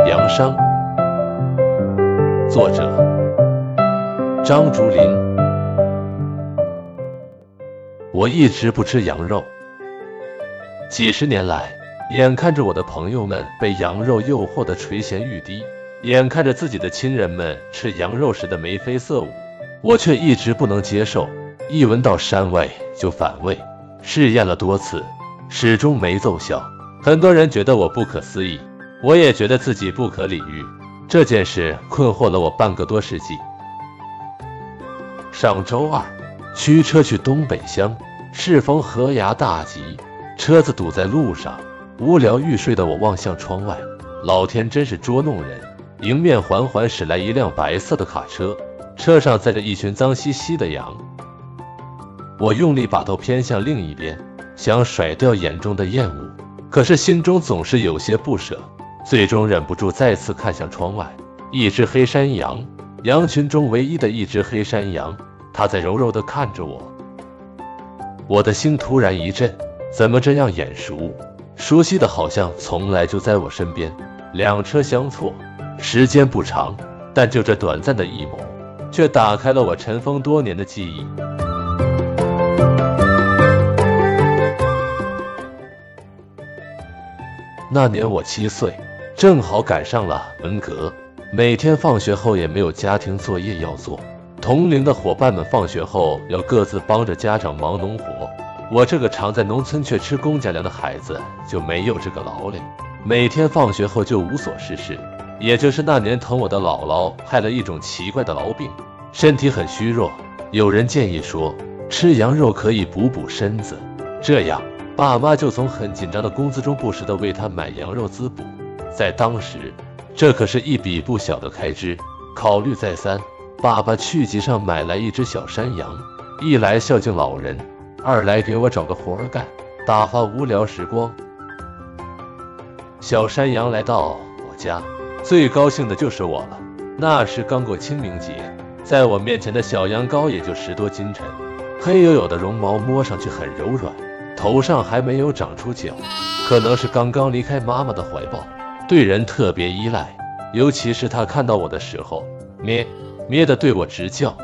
杨商，作者张竹林。我一直不吃羊肉，几十年来，眼看着我的朋友们被羊肉诱惑的垂涎欲滴，眼看着自己的亲人们吃羊肉时的眉飞色舞，我却一直不能接受，一闻到膻味就反胃，试验了多次，始终没奏效。很多人觉得我不可思议，我也觉得自己不可理喻。这件事困惑了我半个多世纪。上周二，驱车去东北乡，适逢河崖大集，车子堵在路上。无聊欲睡的我望向窗外，老天真是捉弄人。迎面缓缓驶来一辆白色的卡车，车上载着一群脏兮兮的羊。我用力把头偏向另一边，想甩掉眼中的厌恶。可是心中总是有些不舍，最终忍不住再次看向窗外。一只黑山羊，羊群中唯一的一只黑山羊，它在柔柔地看着我。我的心突然一震，怎么这样眼熟？熟悉的好像从来就在我身边。两车相错，时间不长，但就这短暂的一眸，却打开了我尘封多年的记忆。那年我七岁，正好赶上了文革。每天放学后也没有家庭作业要做，同龄的伙伴们放学后要各自帮着家长忙农活。我这个常在农村却吃公家粮的孩子就没有这个劳累，每天放学后就无所事事。也就是那年疼我的姥姥害了一种奇怪的痨病，身体很虚弱。有人建议说吃羊肉可以补补身子，这样。爸妈就从很紧张的工资中不时的为他买羊肉滋补，在当时，这可是一笔不小的开支。考虑再三，爸爸去集上买来一只小山羊，一来孝敬老人，二来给我找个活儿干，打发无聊时光。小山羊来到我家，最高兴的就是我了。那时刚过清明节，在我面前的小羊羔也就十多斤沉，黑黝黝的绒毛摸上去很柔软。头上还没有长出角，可能是刚刚离开妈妈的怀抱，对人特别依赖。尤其是他看到我的时候，咩咩的对我直叫。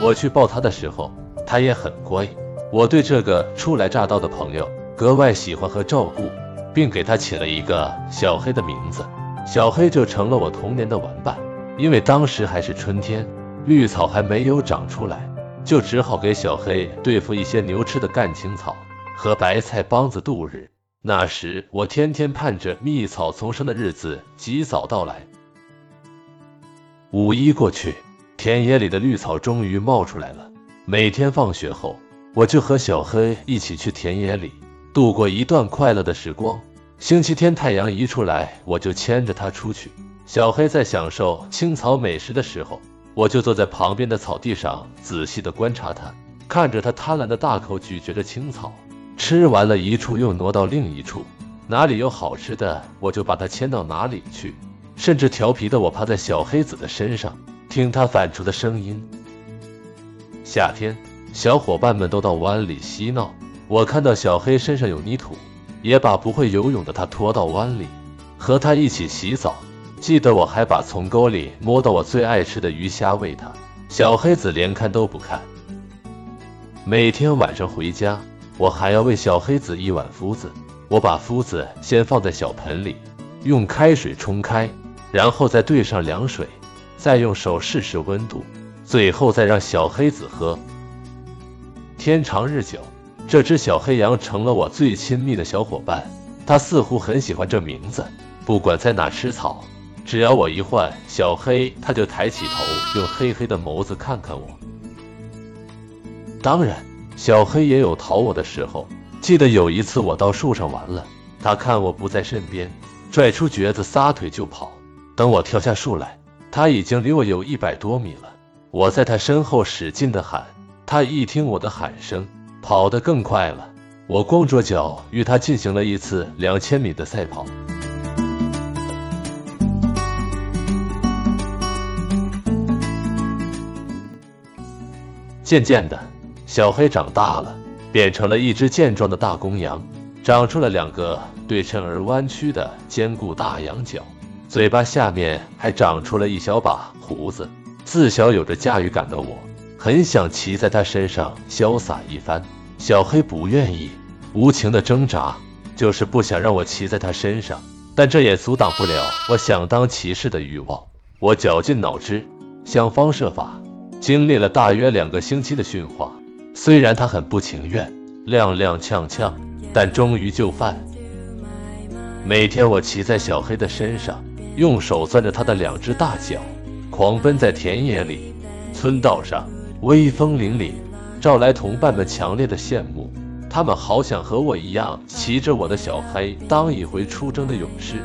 我去抱他的时候，他也很乖。我对这个初来乍到的朋友格外喜欢和照顾，并给他起了一个小黑的名字。小黑就成了我童年的玩伴。因为当时还是春天，绿草还没有长出来。就只好给小黑对付一些牛吃的干青草和白菜帮子度日。那时我天天盼着蜜草丛生的日子及早到来。五一过去，田野里的绿草终于冒出来了。每天放学后，我就和小黑一起去田野里度过一段快乐的时光。星期天太阳一出来，我就牵着它出去。小黑在享受青草美食的时候。我就坐在旁边的草地上，仔细地观察它，看着它贪婪的大口咀嚼着青草，吃完了一处又挪到另一处，哪里有好吃的，我就把它牵到哪里去。甚至调皮的我趴在小黑子的身上，听它反出的声音。夏天，小伙伴们都到湾里嬉闹，我看到小黑身上有泥土，也把不会游泳的他拖到湾里，和他一起洗澡。记得我还把从沟里摸到我最爱吃的鱼虾喂它，小黑子连看都不看。每天晚上回家，我还要喂小黑子一碗麸子。我把麸子先放在小盆里，用开水冲开，然后再兑上凉水，再用手试试温度，最后再让小黑子喝。天长日久，这只小黑羊成了我最亲密的小伙伴。它似乎很喜欢这名字，不管在哪吃草。只要我一唤小黑，它就抬起头，用黑黑的眸子看看我。当然，小黑也有讨我的时候。记得有一次我到树上玩了，他看我不在身边，拽出橛子撒腿就跑。等我跳下树来，他已经离我有一百多米了。我在他身后使劲的喊，他一听我的喊声，跑得更快了。我光着脚与他进行了一次两千米的赛跑。渐渐的，小黑长大了，变成了一只健壮的大公羊。长出了两个对称而弯曲的坚固大羊角，嘴巴下面还长出了一小把胡子。自小有着驾驭感的我，很想骑在它身上潇洒一番。小黑不愿意，无情的挣扎，就是不想让我骑在它身上。但这也阻挡不了我想当骑士的欲望。我绞尽脑汁，想方设法，经历了大约两个星期的驯化。虽然他很不情愿，踉踉跄跄，但终于就范。每天我骑在小黑的身上，用手攥着它的两只大脚，狂奔在田野里、村道上，威风凛凛，招来同伴们强烈的羡慕。他们好想和我一样，骑着我的小黑当一回出征的勇士。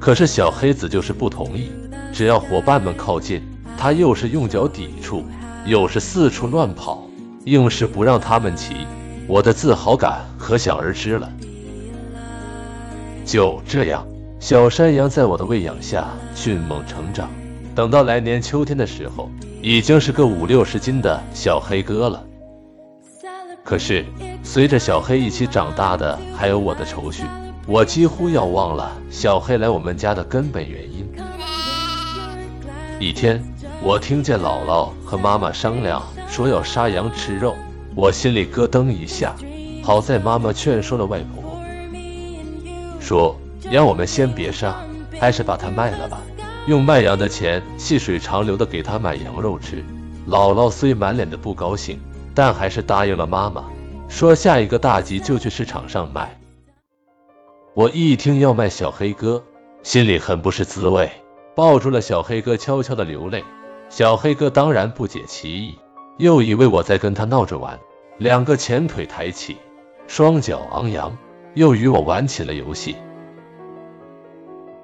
可是小黑子就是不同意，只要伙伴们靠近，他又是用脚抵触。又是四处乱跑，硬是不让他们骑，我的自豪感可想而知了。就这样，小山羊在我的喂养下迅猛成长，等到来年秋天的时候，已经是个五六十斤的小黑哥了。可是，随着小黑一起长大的还有我的愁绪，我几乎要忘了小黑来我们家的根本原因。一天。我听见姥姥和妈妈商量说要杀羊吃肉，我心里咯噔一下。好在妈妈劝说了外婆，说让我们先别杀，还是把它卖了吧，用卖羊的钱细水长流的给他买羊肉吃。姥姥虽满脸的不高兴，但还是答应了妈妈，说下一个大集就去市场上卖。我一听要卖小黑哥，心里很不是滋味，抱住了小黑哥，悄悄的流泪。小黑哥当然不解其意，又以为我在跟他闹着玩，两个前腿抬起，双脚昂扬，又与我玩起了游戏。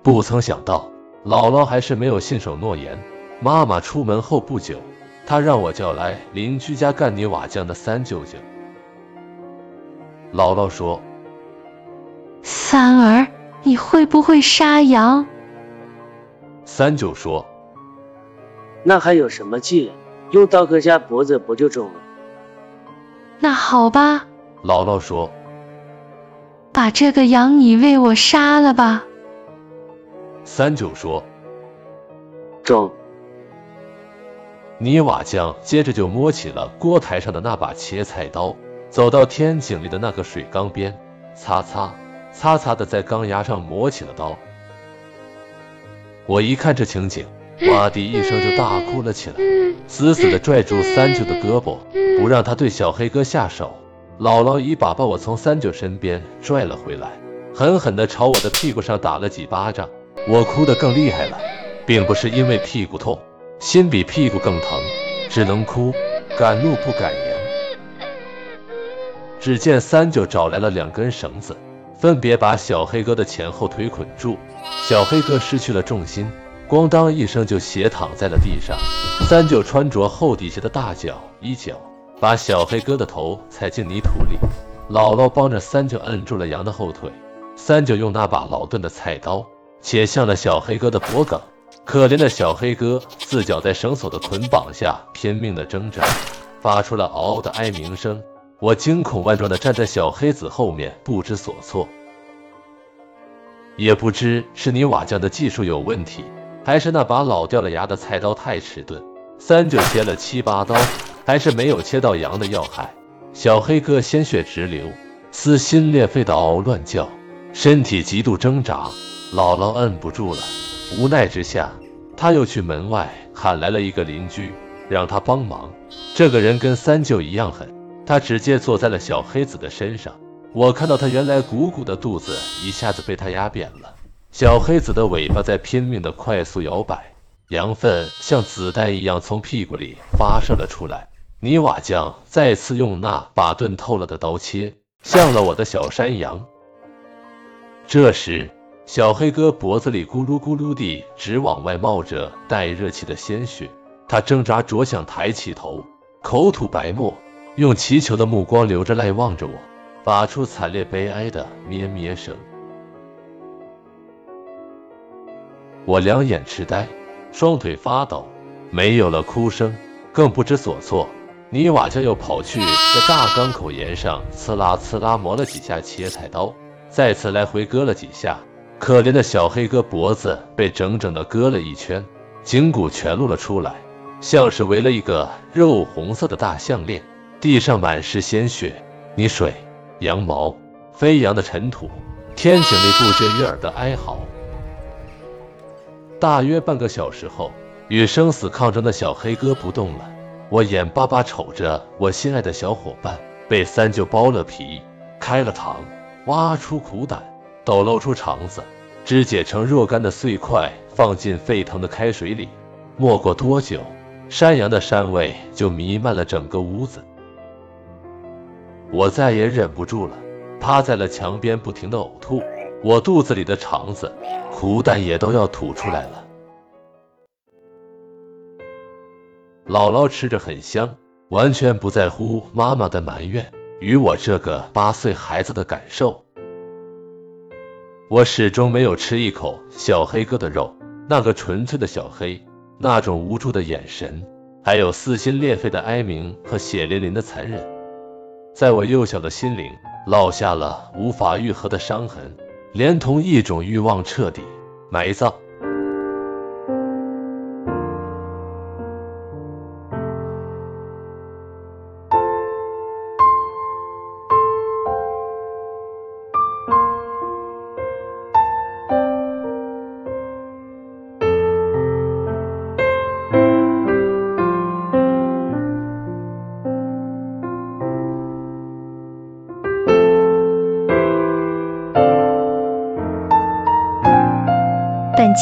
不曾想到，姥姥还是没有信守诺言。妈妈出门后不久，她让我叫来邻居家干泥瓦匠的三舅舅。姥姥说：“三儿，你会不会杀羊？”三舅说。那还有什么劲？用刀割下脖子不就中了？那好吧，姥姥说：“把这个羊你为我杀了吧。”三九说：“中。”泥瓦匠接着就摸起了锅台上的那把切菜刀，走到天井里的那个水缸边，擦擦擦擦的在缸牙上磨起了刀。我一看这情景。哇的一声就大哭了起来，死死地拽住三舅的胳膊，不让他对小黑哥下手。姥姥一把把我从三舅身边拽了回来，狠狠地朝我的屁股上打了几巴掌。我哭得更厉害了，并不是因为屁股痛，心比屁股更疼，只能哭，敢怒不敢言。只见三舅找来了两根绳子，分别把小黑哥的前后腿捆住，小黑哥失去了重心。咣当一声，就斜躺在了地上。三舅穿着厚底下的大脚一脚，把小黑哥的头踩进泥土里。姥姥帮着三舅摁住了羊的后腿。三舅用那把老钝的菜刀切向了小黑哥的脖颈。可怜的小黑哥四脚在绳索的捆绑下拼命的挣扎，发出了嗷嗷的哀鸣声。我惊恐万状的站在小黑子后面，不知所措。也不知是泥瓦匠的技术有问题。还是那把老掉了牙的菜刀太迟钝，三舅切了七八刀，还是没有切到羊的要害。小黑哥鲜血直流，撕心裂肺的嗷嗷乱叫，身体极度挣扎。姥姥摁不住了，无奈之下，他又去门外喊来了一个邻居，让他帮忙。这个人跟三舅一样狠，他直接坐在了小黑子的身上。我看到他原来鼓鼓的肚子一下子被他压扁了。小黑子的尾巴在拼命的快速摇摆，羊粪像子弹一样从屁股里发射了出来。泥瓦匠再次用那把钝透了的刀切向了我的小山羊。这时，小黑哥脖子里咕噜咕噜地直往外冒着带热气的鲜血，他挣扎着想抬起头，口吐白沫，用祈求的目光流着泪望着我，发出惨烈悲哀的咩咩声。我两眼痴呆，双腿发抖，没有了哭声，更不知所措。泥瓦匠又跑去在大缸口沿上刺啦刺啦磨了几下切菜刀，再次来回割了几下。可怜的小黑哥脖子被整整的割了一圈，颈骨全露了出来，像是围了一个肉红色的大项链。地上满是鲜血、泥水、羊毛、飞扬的尘土，天井里不绝于耳的哀嚎。大约半个小时后，与生死抗争的小黑哥不动了。我眼巴巴瞅着我心爱的小伙伴被三舅剥了皮、开了膛、挖出苦胆、抖露出肠子，肢解成若干的碎块，放进沸腾的开水里。没过多久，山羊的膻味就弥漫了整个屋子。我再也忍不住了，趴在了墙边，不停的呕吐。我肚子里的肠子、苦胆也都要吐出来了。姥姥吃着很香，完全不在乎妈妈的埋怨与我这个八岁孩子的感受。我始终没有吃一口小黑哥的肉，那个纯粹的小黑，那种无助的眼神，还有撕心裂肺的哀鸣和血淋淋的残忍，在我幼小的心灵烙下了无法愈合的伤痕，连同一种欲望彻底埋葬。